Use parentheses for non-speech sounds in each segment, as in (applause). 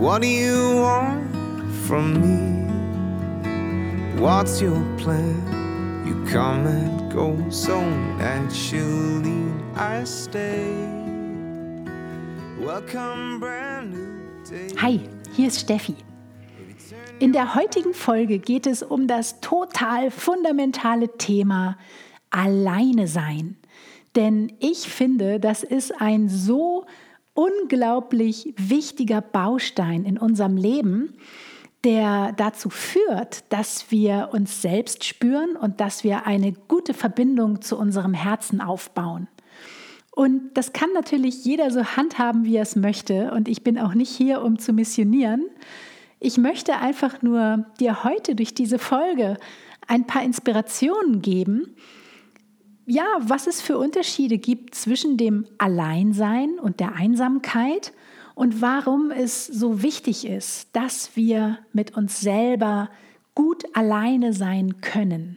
What do you want from me? What's your plan? You come and go so naturally. I stay. Welcome, brand new day. Hi, hier ist Steffi. In der heutigen Folge geht es um das total fundamentale Thema Alleine sein. Denn ich finde, das ist ein so unglaublich wichtiger Baustein in unserem Leben, der dazu führt, dass wir uns selbst spüren und dass wir eine gute Verbindung zu unserem Herzen aufbauen. Und das kann natürlich jeder so handhaben, wie er es möchte. Und ich bin auch nicht hier, um zu missionieren. Ich möchte einfach nur dir heute durch diese Folge ein paar Inspirationen geben, ja, was es für Unterschiede gibt zwischen dem Alleinsein und der Einsamkeit und warum es so wichtig ist, dass wir mit uns selber gut alleine sein können.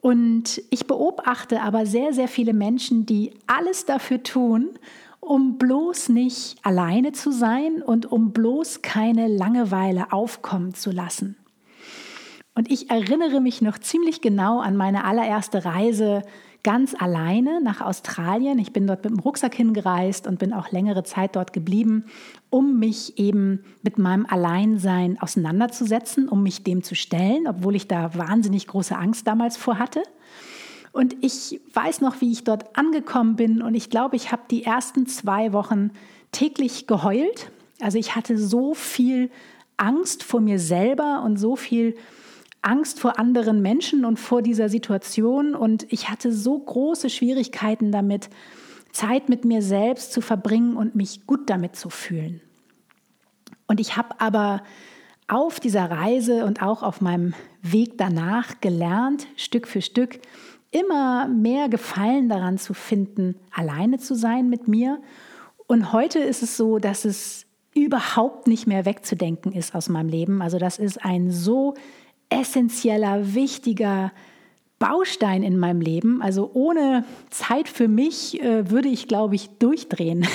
Und ich beobachte aber sehr, sehr viele Menschen, die alles dafür tun, um bloß nicht alleine zu sein und um bloß keine Langeweile aufkommen zu lassen. Und ich erinnere mich noch ziemlich genau an meine allererste Reise ganz alleine nach Australien. Ich bin dort mit dem Rucksack hingereist und bin auch längere Zeit dort geblieben, um mich eben mit meinem Alleinsein auseinanderzusetzen, um mich dem zu stellen, obwohl ich da wahnsinnig große Angst damals vor hatte. Und ich weiß noch, wie ich dort angekommen bin und ich glaube, ich habe die ersten zwei Wochen täglich geheult. Also ich hatte so viel Angst vor mir selber und so viel Angst vor anderen Menschen und vor dieser Situation und ich hatte so große Schwierigkeiten damit, Zeit mit mir selbst zu verbringen und mich gut damit zu fühlen. Und ich habe aber auf dieser Reise und auch auf meinem Weg danach gelernt, Stück für Stück, immer mehr Gefallen daran zu finden, alleine zu sein mit mir. Und heute ist es so, dass es überhaupt nicht mehr wegzudenken ist aus meinem Leben. Also das ist ein so essentieller, wichtiger Baustein in meinem Leben. Also ohne Zeit für mich äh, würde ich, glaube ich, durchdrehen.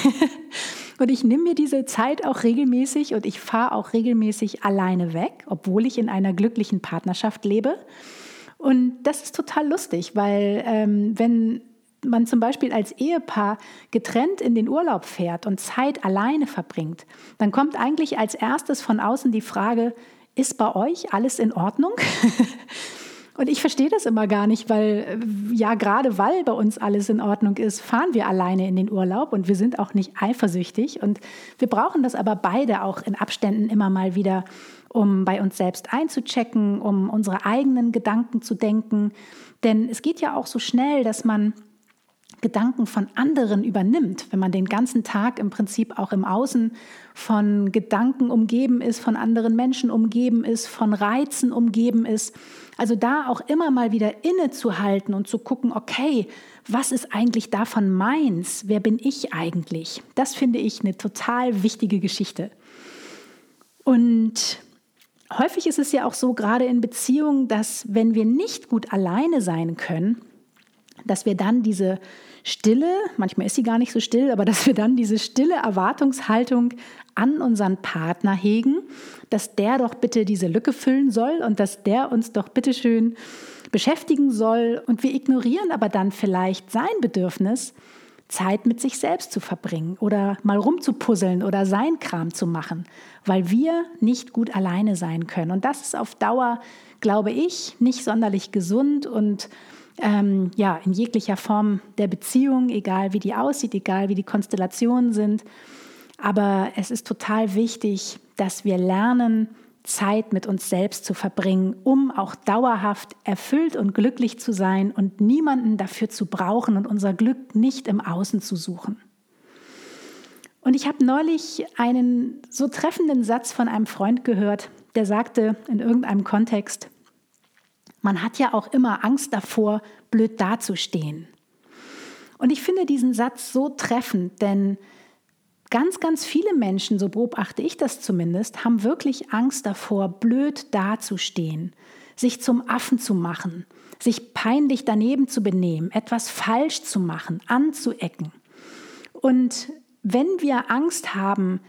(laughs) und ich nehme mir diese Zeit auch regelmäßig und ich fahre auch regelmäßig alleine weg, obwohl ich in einer glücklichen Partnerschaft lebe. Und das ist total lustig, weil ähm, wenn man zum Beispiel als Ehepaar getrennt in den Urlaub fährt und Zeit alleine verbringt, dann kommt eigentlich als erstes von außen die Frage, ist bei euch alles in Ordnung? (laughs) Und ich verstehe das immer gar nicht, weil ja, gerade weil bei uns alles in Ordnung ist, fahren wir alleine in den Urlaub und wir sind auch nicht eifersüchtig. Und wir brauchen das aber beide auch in Abständen immer mal wieder, um bei uns selbst einzuchecken, um unsere eigenen Gedanken zu denken. Denn es geht ja auch so schnell, dass man Gedanken von anderen übernimmt, wenn man den ganzen Tag im Prinzip auch im Außen von Gedanken umgeben ist, von anderen Menschen umgeben ist, von Reizen umgeben ist. Also da auch immer mal wieder innezuhalten und zu gucken, okay, was ist eigentlich davon meins? Wer bin ich eigentlich? Das finde ich eine total wichtige Geschichte. Und häufig ist es ja auch so, gerade in Beziehungen, dass wenn wir nicht gut alleine sein können, dass wir dann diese stille, manchmal ist sie gar nicht so still, aber dass wir dann diese stille Erwartungshaltung an unseren Partner hegen, dass der doch bitte diese Lücke füllen soll und dass der uns doch bitte schön beschäftigen soll und wir ignorieren aber dann vielleicht sein Bedürfnis, Zeit mit sich selbst zu verbringen oder mal rumzupuzzeln oder sein Kram zu machen, weil wir nicht gut alleine sein können. Und das ist auf Dauer, glaube ich, nicht sonderlich gesund und ähm, ja, in jeglicher Form der Beziehung, egal wie die aussieht, egal wie die Konstellationen sind. Aber es ist total wichtig, dass wir lernen, Zeit mit uns selbst zu verbringen, um auch dauerhaft erfüllt und glücklich zu sein und niemanden dafür zu brauchen und unser Glück nicht im Außen zu suchen. Und ich habe neulich einen so treffenden Satz von einem Freund gehört, der sagte in irgendeinem Kontext, man hat ja auch immer Angst davor, blöd dazustehen. Und ich finde diesen Satz so treffend, denn ganz, ganz viele Menschen, so beobachte ich das zumindest, haben wirklich Angst davor, blöd dazustehen, sich zum Affen zu machen, sich peinlich daneben zu benehmen, etwas falsch zu machen, anzuecken. Und wenn wir Angst haben,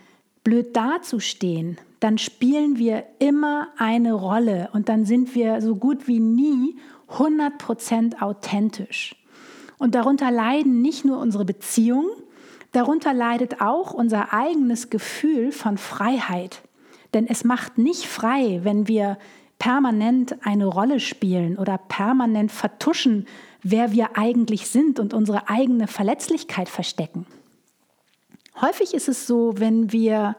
blöd dazustehen, dann spielen wir immer eine Rolle und dann sind wir so gut wie nie 100% authentisch. Und darunter leiden nicht nur unsere Beziehungen, darunter leidet auch unser eigenes Gefühl von Freiheit. Denn es macht nicht frei, wenn wir permanent eine Rolle spielen oder permanent vertuschen, wer wir eigentlich sind und unsere eigene Verletzlichkeit verstecken. Häufig ist es so, wenn wir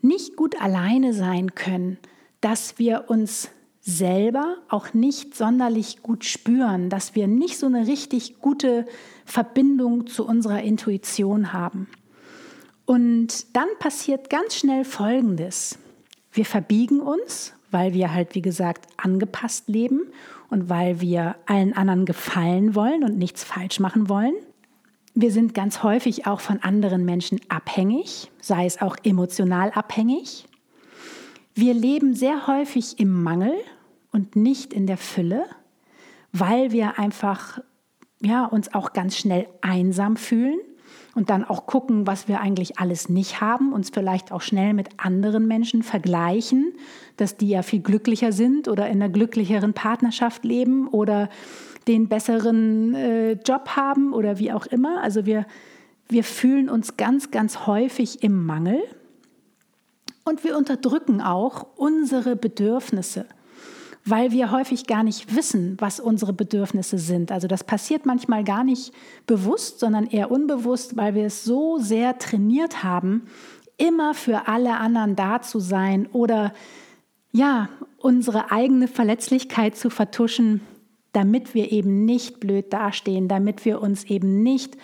nicht gut alleine sein können, dass wir uns selber auch nicht sonderlich gut spüren, dass wir nicht so eine richtig gute Verbindung zu unserer Intuition haben. Und dann passiert ganz schnell Folgendes. Wir verbiegen uns, weil wir halt, wie gesagt, angepasst leben und weil wir allen anderen gefallen wollen und nichts falsch machen wollen. Wir sind ganz häufig auch von anderen Menschen abhängig, sei es auch emotional abhängig. Wir leben sehr häufig im Mangel und nicht in der Fülle, weil wir einfach ja, uns auch ganz schnell einsam fühlen und dann auch gucken, was wir eigentlich alles nicht haben, uns vielleicht auch schnell mit anderen Menschen vergleichen, dass die ja viel glücklicher sind oder in einer glücklicheren Partnerschaft leben oder den besseren äh, Job haben oder wie auch immer. Also wir, wir fühlen uns ganz, ganz häufig im Mangel und wir unterdrücken auch unsere Bedürfnisse weil wir häufig gar nicht wissen, was unsere Bedürfnisse sind. Also das passiert manchmal gar nicht bewusst, sondern eher unbewusst, weil wir es so sehr trainiert haben, immer für alle anderen da zu sein oder ja, unsere eigene Verletzlichkeit zu vertuschen, damit wir eben nicht blöd dastehen, damit wir uns eben nicht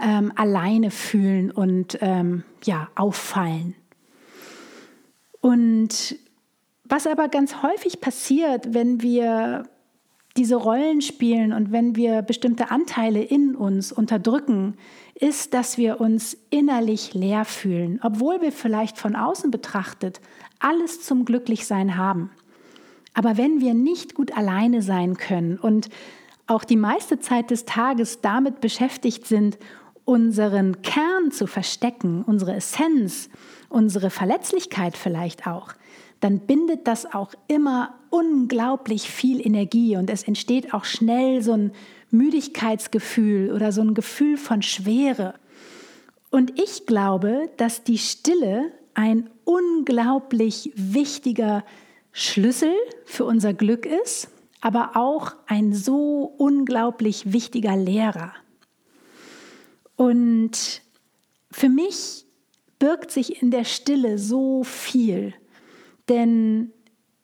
ähm, alleine fühlen und ähm, ja, auffallen. Und was aber ganz häufig passiert, wenn wir diese Rollen spielen und wenn wir bestimmte Anteile in uns unterdrücken, ist, dass wir uns innerlich leer fühlen, obwohl wir vielleicht von außen betrachtet alles zum Glücklichsein haben. Aber wenn wir nicht gut alleine sein können und auch die meiste Zeit des Tages damit beschäftigt sind, unseren Kern zu verstecken, unsere Essenz, unsere Verletzlichkeit vielleicht auch, dann bindet das auch immer unglaublich viel Energie und es entsteht auch schnell so ein Müdigkeitsgefühl oder so ein Gefühl von Schwere. Und ich glaube, dass die Stille ein unglaublich wichtiger Schlüssel für unser Glück ist, aber auch ein so unglaublich wichtiger Lehrer. Und für mich birgt sich in der Stille so viel. Denn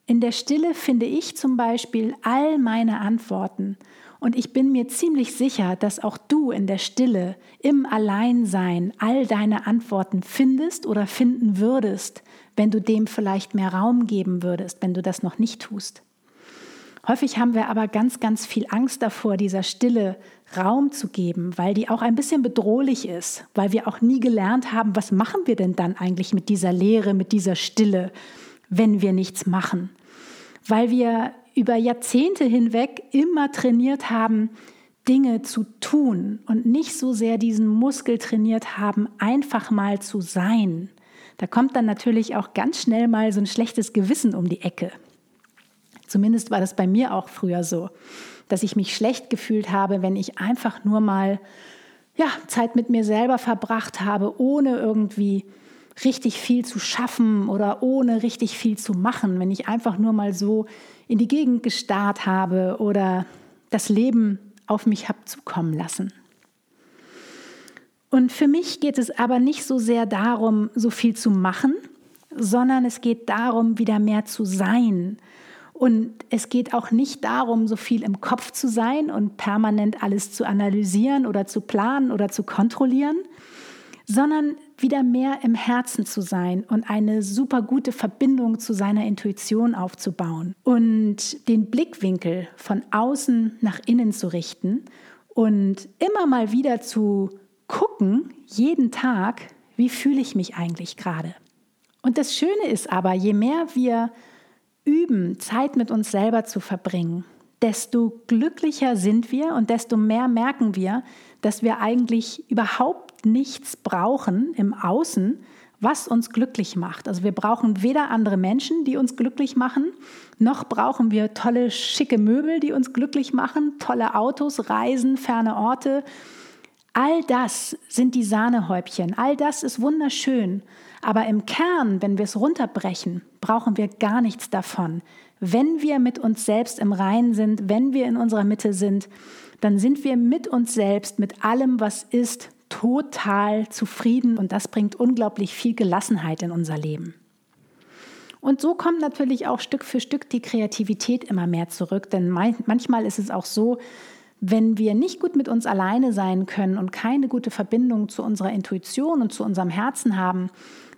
in der Stille finde ich zum Beispiel all meine Antworten. Und ich bin mir ziemlich sicher, dass auch du in der Stille, im Alleinsein all deine Antworten findest oder finden würdest, wenn du dem vielleicht mehr Raum geben würdest, wenn du das noch nicht tust. Häufig haben wir aber ganz, ganz viel Angst davor, dieser Stille Raum zu geben, weil die auch ein bisschen bedrohlich ist, weil wir auch nie gelernt haben, was machen wir denn dann eigentlich mit dieser Leere, mit dieser Stille, wenn wir nichts machen. Weil wir über Jahrzehnte hinweg immer trainiert haben, Dinge zu tun und nicht so sehr diesen Muskel trainiert haben, einfach mal zu sein. Da kommt dann natürlich auch ganz schnell mal so ein schlechtes Gewissen um die Ecke. Zumindest war das bei mir auch früher so, dass ich mich schlecht gefühlt habe, wenn ich einfach nur mal ja, Zeit mit mir selber verbracht habe, ohne irgendwie richtig viel zu schaffen oder ohne richtig viel zu machen, wenn ich einfach nur mal so in die Gegend gestarrt habe oder das Leben auf mich habe zukommen lassen. Und für mich geht es aber nicht so sehr darum, so viel zu machen, sondern es geht darum, wieder mehr zu sein. Und es geht auch nicht darum, so viel im Kopf zu sein und permanent alles zu analysieren oder zu planen oder zu kontrollieren, sondern wieder mehr im Herzen zu sein und eine super gute Verbindung zu seiner Intuition aufzubauen und den Blickwinkel von außen nach innen zu richten und immer mal wieder zu gucken, jeden Tag, wie fühle ich mich eigentlich gerade. Und das Schöne ist aber, je mehr wir üben, Zeit mit uns selber zu verbringen, desto glücklicher sind wir und desto mehr merken wir, dass wir eigentlich nichts brauchen im Außen, was uns glücklich macht. Also wir brauchen weder andere Menschen, die uns glücklich machen, noch brauchen wir tolle, schicke Möbel, die uns glücklich machen, tolle Autos, Reisen, ferne Orte. All das sind die Sahnehäubchen, all das ist wunderschön. Aber im Kern, wenn wir es runterbrechen, brauchen wir gar nichts davon. Wenn wir mit uns selbst im Reinen sind, wenn wir in unserer Mitte sind, dann sind wir mit uns selbst, mit allem, was ist, total zufrieden und das bringt unglaublich viel Gelassenheit in unser Leben. Und so kommt natürlich auch Stück für Stück die Kreativität immer mehr zurück, denn manchmal ist es auch so, wenn wir nicht gut mit uns alleine sein können und keine gute Verbindung zu unserer Intuition und zu unserem Herzen haben,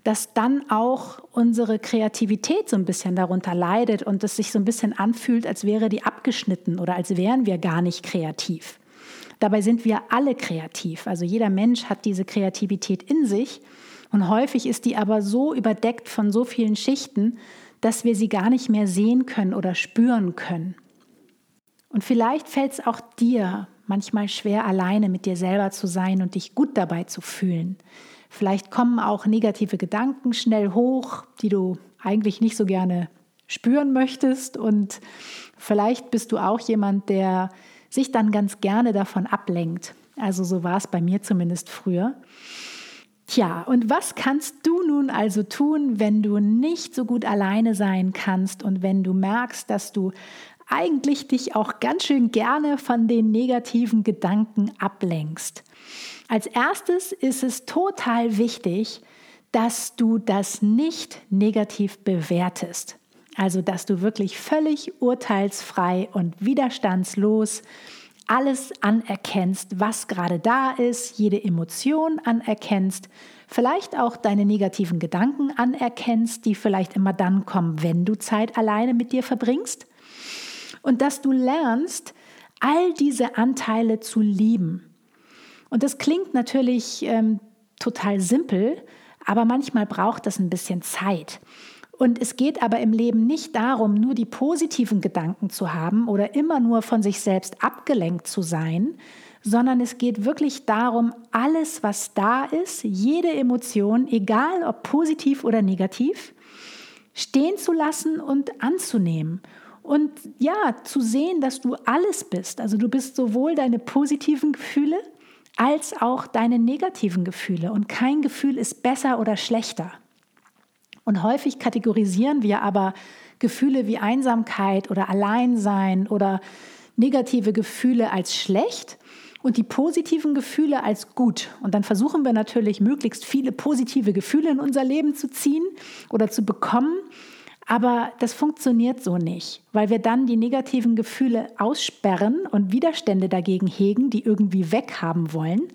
dass dann auch unsere Kreativität so ein bisschen darunter leidet und es sich so ein bisschen anfühlt, als wäre die abgeschnitten oder als wären wir gar nicht kreativ. Dabei sind wir alle kreativ. Also jeder Mensch hat diese Kreativität in sich und häufig ist die aber so überdeckt von so vielen Schichten, dass wir sie gar nicht mehr sehen können oder spüren können. Und vielleicht fällt es auch dir manchmal schwer, alleine mit dir selber zu sein und dich gut dabei zu fühlen. Vielleicht kommen auch negative Gedanken schnell hoch, die du eigentlich nicht so gerne spüren möchtest. Und vielleicht bist du auch jemand, der sich dann ganz gerne davon ablenkt. Also so war es bei mir zumindest früher. Tja, und was kannst du nun also tun, wenn du nicht so gut alleine sein kannst und wenn du merkst, dass du eigentlich dich auch ganz schön gerne von den negativen Gedanken ablenkst? Als erstes ist es total wichtig, dass du das nicht negativ bewertest. Also, dass du wirklich völlig urteilsfrei und widerstandslos alles anerkennst, was gerade da ist, jede Emotion anerkennst, vielleicht auch deine negativen Gedanken anerkennst, die vielleicht immer dann kommen, wenn du Zeit alleine mit dir verbringst. Und dass du lernst, all diese Anteile zu lieben und das klingt natürlich ähm, total simpel, aber manchmal braucht das ein bisschen Zeit. Und es geht aber im Leben nicht darum, nur die positiven Gedanken zu haben oder immer nur von sich selbst abgelenkt zu sein, sondern es geht wirklich darum, alles, was da ist, jede Emotion, egal ob positiv oder negativ, stehen zu lassen und anzunehmen. Und ja, zu sehen, dass du alles bist. Also du bist sowohl deine positiven Gefühle als auch deine negativen Gefühle. Und kein Gefühl ist besser oder schlechter. Und häufig kategorisieren wir aber Gefühle wie Einsamkeit oder Alleinsein oder negative Gefühle als schlecht und die positiven Gefühle als gut. Und dann versuchen wir natürlich, möglichst viele positive Gefühle in unser Leben zu ziehen oder zu bekommen. Aber das funktioniert so nicht, weil wir dann die negativen Gefühle aussperren und Widerstände dagegen hegen, die irgendwie weghaben wollen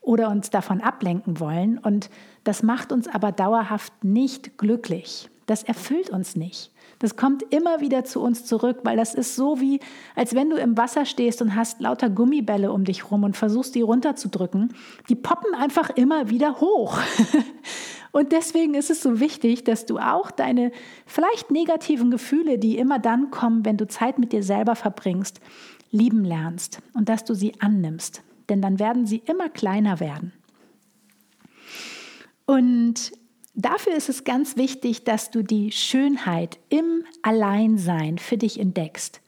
oder uns davon ablenken wollen. Und das macht uns aber dauerhaft nicht glücklich. Das erfüllt uns nicht. Das kommt immer wieder zu uns zurück, weil das ist so wie, als wenn du im Wasser stehst und hast lauter Gummibälle um dich rum und versuchst, die runterzudrücken. Die poppen einfach immer wieder hoch. (laughs) Und deswegen ist es so wichtig, dass du auch deine vielleicht negativen Gefühle, die immer dann kommen, wenn du Zeit mit dir selber verbringst, lieben lernst und dass du sie annimmst. Denn dann werden sie immer kleiner werden. Und dafür ist es ganz wichtig, dass du die Schönheit im Alleinsein für dich entdeckst.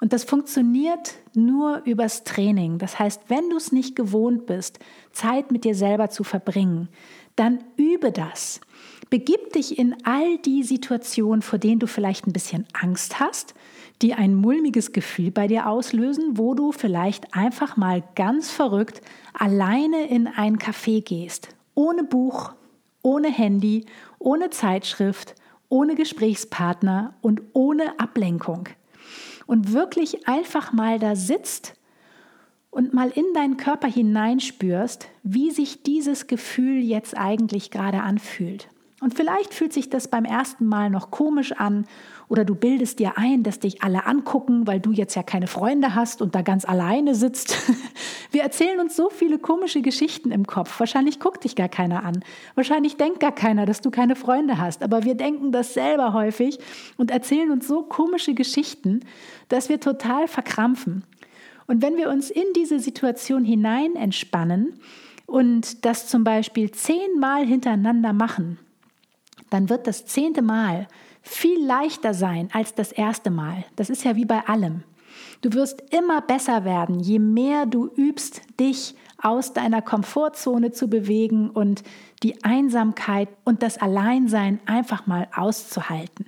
Und das funktioniert nur übers Training. Das heißt, wenn du es nicht gewohnt bist, Zeit mit dir selber zu verbringen, dann übe das. Begib dich in all die Situationen, vor denen du vielleicht ein bisschen Angst hast, die ein mulmiges Gefühl bei dir auslösen, wo du vielleicht einfach mal ganz verrückt alleine in ein Café gehst, ohne Buch, ohne Handy, ohne Zeitschrift, ohne Gesprächspartner und ohne Ablenkung. Und wirklich einfach mal da sitzt und mal in deinen Körper hineinspürst, wie sich dieses Gefühl jetzt eigentlich gerade anfühlt. Und vielleicht fühlt sich das beim ersten Mal noch komisch an oder du bildest dir ein, dass dich alle angucken, weil du jetzt ja keine Freunde hast und da ganz alleine sitzt. (laughs) Wir erzählen uns so viele komische Geschichten im Kopf. Wahrscheinlich guckt dich gar keiner an. Wahrscheinlich denkt gar keiner, dass du keine Freunde hast. Aber wir denken das selber häufig und erzählen uns so komische Geschichten, dass wir total verkrampfen. Und wenn wir uns in diese Situation hinein entspannen und das zum Beispiel zehnmal hintereinander machen, dann wird das zehnte Mal viel leichter sein als das erste Mal. Das ist ja wie bei allem. Du wirst immer besser werden, je mehr du übst, dich aus deiner Komfortzone zu bewegen und die Einsamkeit und das Alleinsein einfach mal auszuhalten.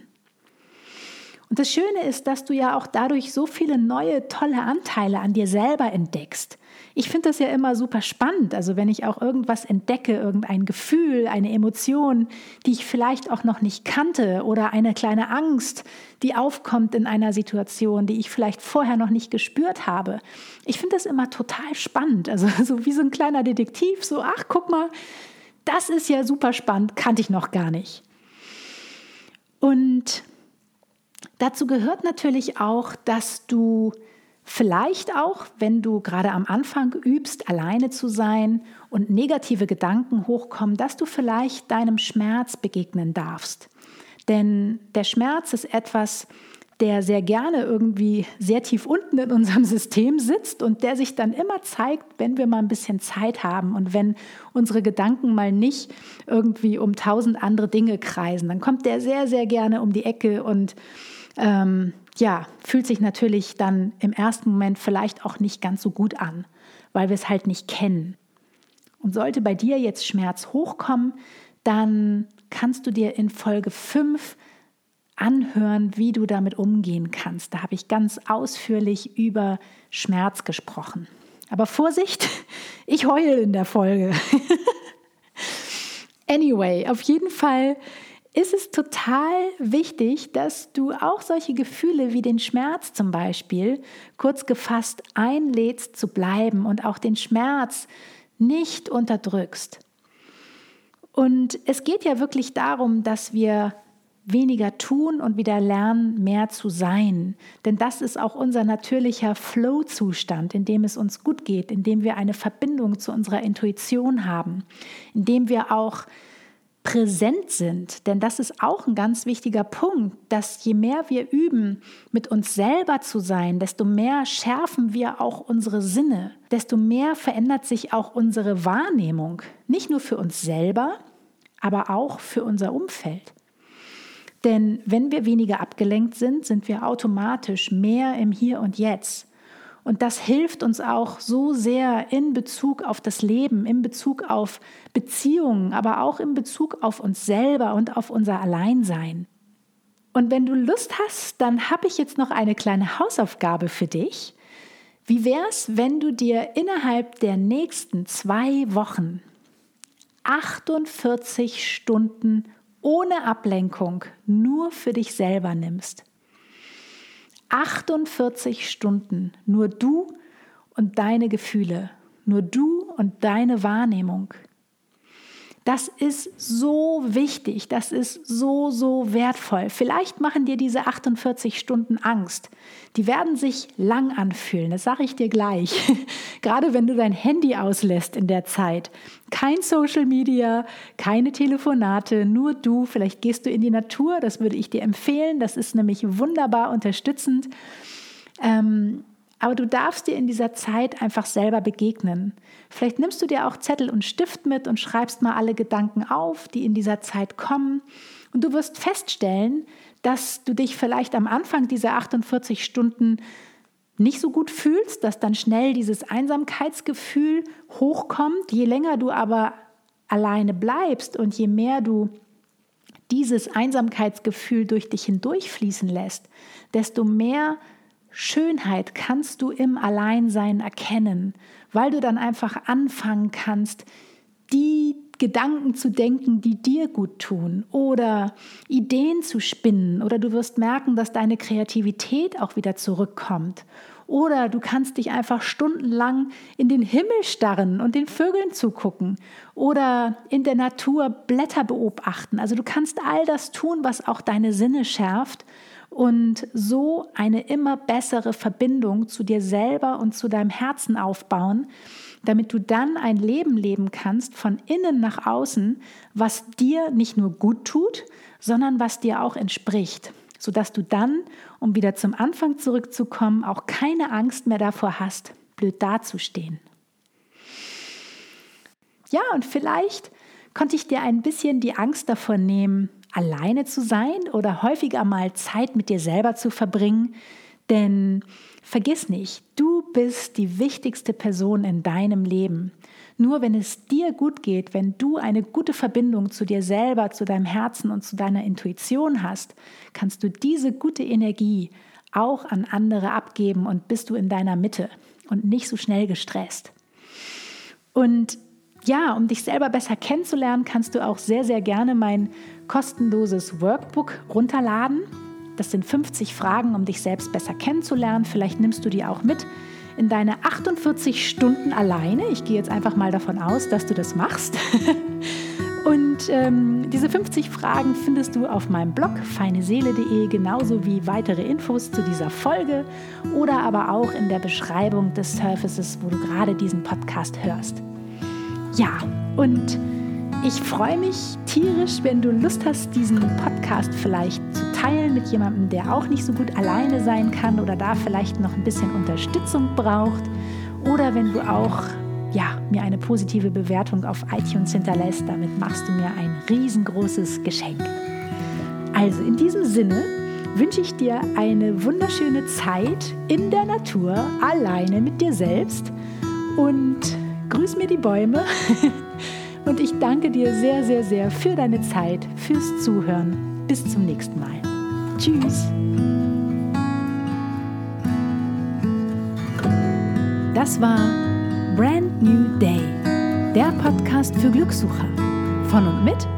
Und das Schöne ist, dass du ja auch dadurch so viele neue, tolle Anteile an dir selber entdeckst. Ich finde das ja immer super spannend. Also wenn ich auch irgendwas entdecke, irgendein Gefühl, eine Emotion, die ich vielleicht auch noch nicht kannte oder eine kleine Angst, die aufkommt in einer Situation, die ich vielleicht vorher noch nicht gespürt habe. Ich finde das immer total spannend. Also (laughs) so wie so ein kleiner Detektiv, so, ach, guck mal, das ist ja super spannend, kannte ich noch gar nicht. Und Dazu gehört natürlich auch, dass du vielleicht auch, wenn du gerade am Anfang übst, alleine zu sein und negative Gedanken hochkommen, dass du vielleicht deinem Schmerz begegnen darfst. Denn der Schmerz ist etwas, der sehr gerne irgendwie sehr tief unten in unserem (laughs) System sitzt und der sich dann immer zeigt, wenn wir mal ein bisschen Zeit haben und wenn unsere Gedanken mal nicht irgendwie um tausend andere Dinge kreisen. Dann kommt der sehr, sehr gerne um die Ecke und ähm, ja, fühlt sich natürlich dann im ersten Moment vielleicht auch nicht ganz so gut an, weil wir es halt nicht kennen. Und sollte bei dir jetzt Schmerz hochkommen, dann kannst du dir in Folge 5 anhören, wie du damit umgehen kannst. Da habe ich ganz ausführlich über Schmerz gesprochen. Aber Vorsicht, (laughs) ich heule in der Folge. (laughs) anyway, auf jeden Fall ist es total wichtig, dass du auch solche Gefühle wie den Schmerz zum Beispiel kurz gefasst einlädst zu bleiben und auch den Schmerz nicht unterdrückst. Und es geht ja wirklich darum, dass wir weniger tun und wieder lernen, mehr zu sein. Denn das ist auch unser natürlicher Flow-Zustand, in dem es uns gut geht, in dem wir eine Verbindung zu unserer Intuition haben, in dem wir auch präsent sind. Denn das ist auch ein ganz wichtiger Punkt, dass je mehr wir üben, mit uns selber zu sein, desto mehr schärfen wir auch unsere Sinne, desto mehr verändert sich auch unsere Wahrnehmung. Nicht nur für uns selber, aber auch für unser Umfeld. Denn wenn wir weniger abgelenkt sind, sind wir automatisch mehr im Hier und Jetzt. Und das hilft uns auch so sehr in Bezug auf das Leben, in Bezug auf Beziehungen, aber auch in Bezug auf uns selber und auf unser Alleinsein. Und wenn du Lust hast, dann habe ich jetzt noch eine kleine Hausaufgabe für dich. Wie wäre es, wenn du dir innerhalb der nächsten zwei Wochen 48 Stunden ohne Ablenkung nur für dich selber nimmst? 48 Stunden nur du und deine Gefühle, nur du und deine Wahrnehmung. Das ist so wichtig, das ist so, so wertvoll. Vielleicht machen dir diese 48 Stunden Angst. Die werden sich lang anfühlen, das sage ich dir gleich. (laughs) Gerade wenn du dein Handy auslässt in der Zeit. Kein Social Media, keine Telefonate, nur du. Vielleicht gehst du in die Natur, das würde ich dir empfehlen. Das ist nämlich wunderbar unterstützend. Ähm, aber du darfst dir in dieser Zeit einfach selber begegnen. Vielleicht nimmst du dir auch Zettel und Stift mit und schreibst mal alle Gedanken auf, die in dieser Zeit kommen. Und du wirst feststellen, dass du dich vielleicht am Anfang dieser 48 Stunden nicht so gut fühlst, dass dann schnell dieses Einsamkeitsgefühl hochkommt. Je länger du aber alleine bleibst und je mehr du dieses Einsamkeitsgefühl durch dich hindurchfließen lässt, desto mehr Schönheit kannst du im Alleinsein erkennen, weil du dann einfach anfangen kannst, die Gedanken zu denken, die dir gut tun oder Ideen zu spinnen oder du wirst merken, dass deine Kreativität auch wieder zurückkommt Oder du kannst dich einfach stundenlang in den Himmel starren und den Vögeln zugucken. Oder in der Natur Blätter beobachten. Also du kannst all das tun, was auch deine Sinne schärft und so eine immer bessere Verbindung zu dir selber und zu deinem Herzen aufbauen, damit du dann ein Leben leben kannst von innen nach außen, was dir nicht nur gut tut, sondern was dir auch entspricht sodass du dann, um wieder zum Anfang zurückzukommen, auch keine Angst mehr davor hast, blöd dazustehen. Ja, und vielleicht konnte ich dir ein bisschen die Angst davor nehmen, alleine zu sein oder häufiger mal Zeit mit dir selber zu verbringen. Denn vergiss nicht, du bist die wichtigste Person in deinem Leben. Nur wenn es dir gut geht, wenn du eine gute Verbindung zu dir selber, zu deinem Herzen und zu deiner Intuition hast, kannst du diese gute Energie auch an andere abgeben und bist du in deiner Mitte und nicht so schnell gestresst. Und ja, um dich selber besser kennenzulernen, kannst du auch sehr, sehr gerne mein kostenloses Workbook runterladen. Das sind 50 Fragen, um dich selbst besser kennenzulernen. Vielleicht nimmst du die auch mit in deine 48 Stunden alleine. Ich gehe jetzt einfach mal davon aus, dass du das machst. (laughs) Und ähm, diese 50 Fragen findest du auf meinem Blog feineseele.de, genauso wie weitere Infos zu dieser Folge oder aber auch in der Beschreibung des Surfaces, wo du gerade diesen Podcast hörst. Ja, und ich freue mich tierisch, wenn du Lust hast, diesen Podcast vielleicht zu teilen mit jemandem, der auch nicht so gut alleine sein kann oder da vielleicht noch ein bisschen Unterstützung braucht. Oder wenn du auch ja, mir eine positive Bewertung auf iTunes hinterlässt, damit machst du mir ein riesengroßes Geschenk. Also in diesem Sinne wünsche ich dir eine wunderschöne Zeit in der Natur, alleine mit dir selbst und grüß mir die Bäume. (laughs) Und ich danke dir sehr, sehr, sehr für deine Zeit, fürs Zuhören. Bis zum nächsten Mal. Tschüss. Das war Brand New Day, der Podcast für Glückssucher. Von und mit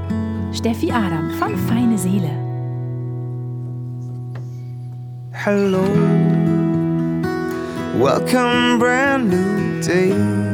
Steffi Adam von Feine Seele. Hello, welcome, brand new day.